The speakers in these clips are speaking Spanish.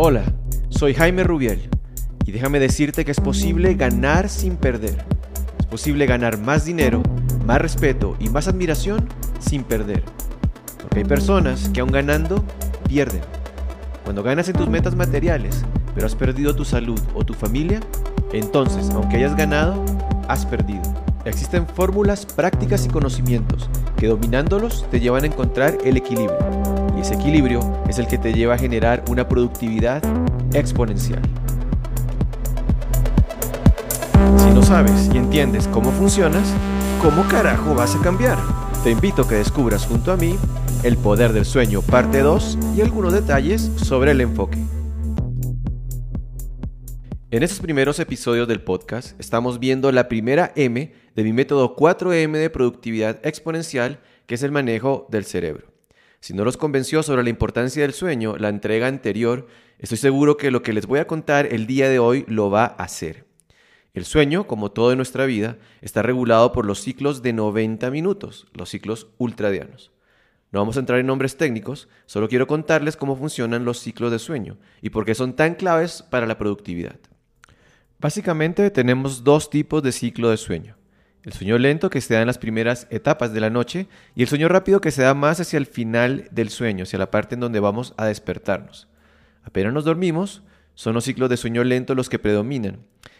Hola, soy Jaime Rubiel y déjame decirte que es posible ganar sin perder. Es posible ganar más dinero, más respeto y más admiración sin perder. Porque hay personas que aún ganando pierden. Cuando ganas en tus metas materiales, pero has perdido tu salud o tu familia, entonces, aunque hayas ganado, has perdido. Existen fórmulas, prácticas y conocimientos que dominándolos te llevan a encontrar el equilibrio. Y ese equilibrio es el que te lleva a generar una productividad exponencial. Si no sabes y entiendes cómo funcionas, ¿cómo carajo vas a cambiar? Te invito a que descubras junto a mí el poder del sueño parte 2 y algunos detalles sobre el enfoque. En estos primeros episodios del podcast estamos viendo la primera M de mi método 4M de productividad exponencial, que es el manejo del cerebro. Si no los convenció sobre la importancia del sueño, la entrega anterior, estoy seguro que lo que les voy a contar el día de hoy lo va a hacer. El sueño, como todo en nuestra vida, está regulado por los ciclos de 90 minutos, los ciclos ultradianos. No vamos a entrar en nombres técnicos, solo quiero contarles cómo funcionan los ciclos de sueño y por qué son tan claves para la productividad. Básicamente tenemos dos tipos de ciclo de sueño. El sueño lento que se da en las primeras etapas de la noche y el sueño rápido que se da más hacia el final del sueño, hacia la parte en donde vamos a despertarnos. Apenas nos dormimos, son los ciclos de sueño lento los que predominan.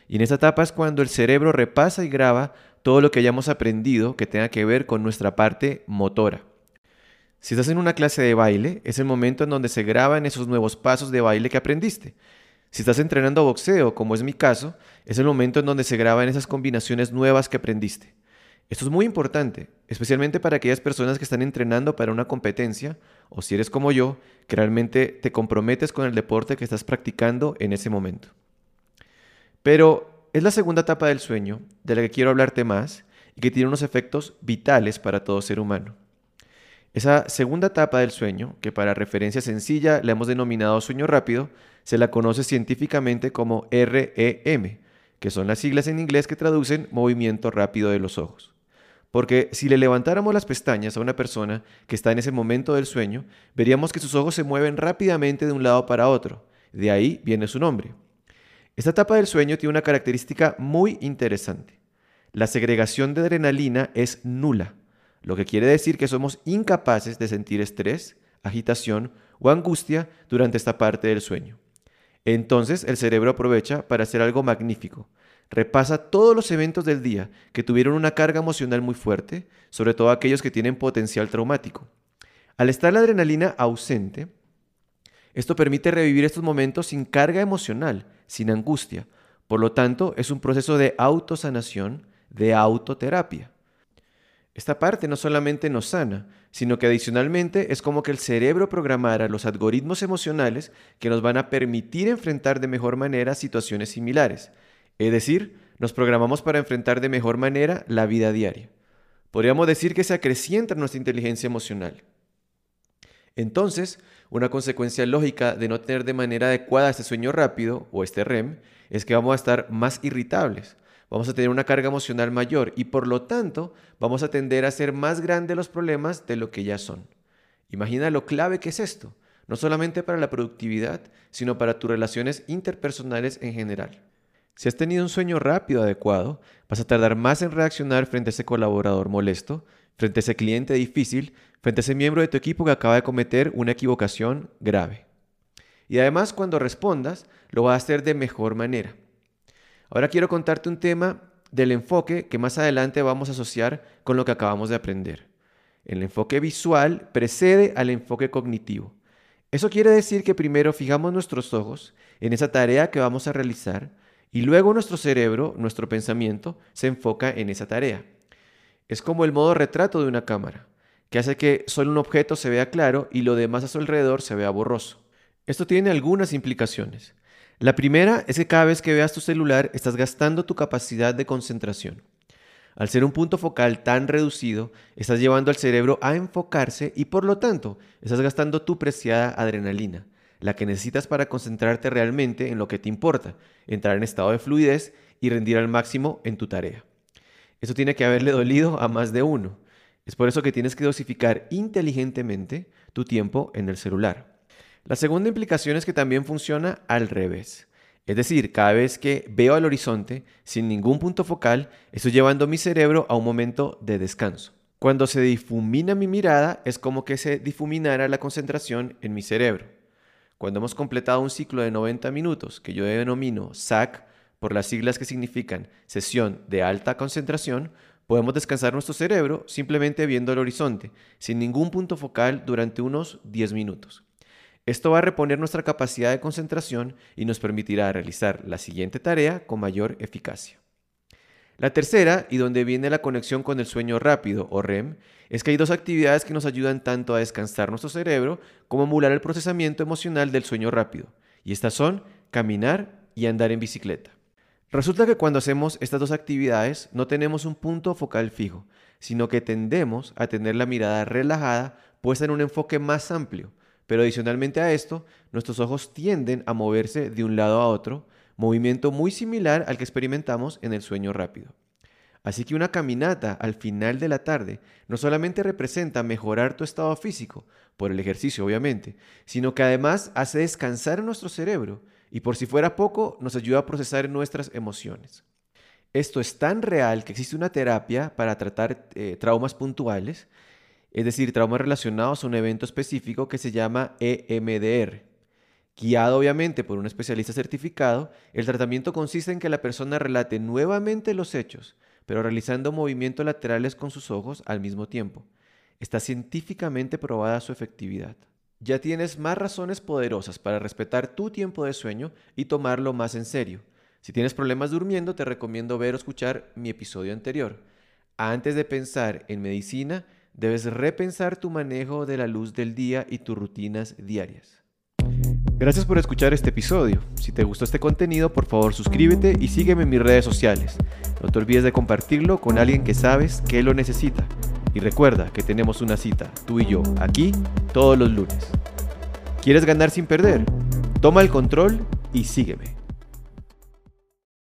Y en esta etapa es cuando el cerebro repasa y graba todo lo que hayamos aprendido que tenga que ver con nuestra parte motora. Si estás en una clase de baile, es el momento en donde se graban esos nuevos pasos de baile que aprendiste. Si estás entrenando boxeo, como es mi caso, es el momento en donde se graban esas combinaciones nuevas que aprendiste. Esto es muy importante, especialmente para aquellas personas que están entrenando para una competencia, o si eres como yo, que realmente te comprometes con el deporte que estás practicando en ese momento. Pero es la segunda etapa del sueño, de la que quiero hablarte más, y que tiene unos efectos vitales para todo ser humano. Esa segunda etapa del sueño, que para referencia sencilla la hemos denominado sueño rápido, se la conoce científicamente como REM, que son las siglas en inglés que traducen movimiento rápido de los ojos. Porque si le levantáramos las pestañas a una persona que está en ese momento del sueño, veríamos que sus ojos se mueven rápidamente de un lado para otro. De ahí viene su nombre. Esta etapa del sueño tiene una característica muy interesante. La segregación de adrenalina es nula, lo que quiere decir que somos incapaces de sentir estrés, agitación o angustia durante esta parte del sueño. Entonces el cerebro aprovecha para hacer algo magnífico. Repasa todos los eventos del día que tuvieron una carga emocional muy fuerte, sobre todo aquellos que tienen potencial traumático. Al estar la adrenalina ausente, esto permite revivir estos momentos sin carga emocional, sin angustia. Por lo tanto, es un proceso de autosanación, de autoterapia. Esta parte no solamente nos sana, sino que adicionalmente es como que el cerebro programara los algoritmos emocionales que nos van a permitir enfrentar de mejor manera situaciones similares. Es decir, nos programamos para enfrentar de mejor manera la vida diaria. Podríamos decir que se acrecienta nuestra inteligencia emocional. Entonces, una consecuencia lógica de no tener de manera adecuada este sueño rápido o este REM es que vamos a estar más irritables, vamos a tener una carga emocional mayor y por lo tanto vamos a tender a hacer más grandes los problemas de lo que ya son. Imagina lo clave que es esto, no solamente para la productividad, sino para tus relaciones interpersonales en general. Si has tenido un sueño rápido adecuado, vas a tardar más en reaccionar frente a ese colaborador molesto, frente a ese cliente difícil, frente a ese miembro de tu equipo que acaba de cometer una equivocación grave. Y además cuando respondas, lo vas a hacer de mejor manera. Ahora quiero contarte un tema del enfoque que más adelante vamos a asociar con lo que acabamos de aprender. El enfoque visual precede al enfoque cognitivo. Eso quiere decir que primero fijamos nuestros ojos en esa tarea que vamos a realizar y luego nuestro cerebro, nuestro pensamiento, se enfoca en esa tarea. Es como el modo retrato de una cámara, que hace que solo un objeto se vea claro y lo demás a su alrededor se vea borroso. Esto tiene algunas implicaciones. La primera es que cada vez que veas tu celular estás gastando tu capacidad de concentración. Al ser un punto focal tan reducido, estás llevando al cerebro a enfocarse y por lo tanto estás gastando tu preciada adrenalina, la que necesitas para concentrarte realmente en lo que te importa, entrar en estado de fluidez y rendir al máximo en tu tarea. Eso tiene que haberle dolido a más de uno. Es por eso que tienes que dosificar inteligentemente tu tiempo en el celular. La segunda implicación es que también funciona al revés. Es decir, cada vez que veo al horizonte sin ningún punto focal, estoy llevando mi cerebro a un momento de descanso. Cuando se difumina mi mirada, es como que se difuminara la concentración en mi cerebro. Cuando hemos completado un ciclo de 90 minutos, que yo denomino SAC, por las siglas que significan sesión de alta concentración, podemos descansar nuestro cerebro simplemente viendo el horizonte, sin ningún punto focal durante unos 10 minutos. Esto va a reponer nuestra capacidad de concentración y nos permitirá realizar la siguiente tarea con mayor eficacia. La tercera, y donde viene la conexión con el sueño rápido o REM, es que hay dos actividades que nos ayudan tanto a descansar nuestro cerebro como a emular el procesamiento emocional del sueño rápido, y estas son caminar y andar en bicicleta. Resulta que cuando hacemos estas dos actividades no tenemos un punto focal fijo, sino que tendemos a tener la mirada relajada puesta en un enfoque más amplio, pero adicionalmente a esto, nuestros ojos tienden a moverse de un lado a otro, movimiento muy similar al que experimentamos en el sueño rápido. Así que una caminata al final de la tarde no solamente representa mejorar tu estado físico, por el ejercicio obviamente, sino que además hace descansar nuestro cerebro y por si fuera poco nos ayuda a procesar nuestras emociones. Esto es tan real que existe una terapia para tratar eh, traumas puntuales es decir, traumas relacionados a un evento específico que se llama EMDR. Guiado obviamente por un especialista certificado, el tratamiento consiste en que la persona relate nuevamente los hechos, pero realizando movimientos laterales con sus ojos al mismo tiempo. Está científicamente probada su efectividad. Ya tienes más razones poderosas para respetar tu tiempo de sueño y tomarlo más en serio. Si tienes problemas durmiendo, te recomiendo ver o escuchar mi episodio anterior. Antes de pensar en medicina, debes repensar tu manejo de la luz del día y tus rutinas diarias. Gracias por escuchar este episodio. Si te gustó este contenido, por favor suscríbete y sígueme en mis redes sociales. No te olvides de compartirlo con alguien que sabes que lo necesita. Y recuerda que tenemos una cita, tú y yo, aquí, todos los lunes. ¿Quieres ganar sin perder? Toma el control y sígueme.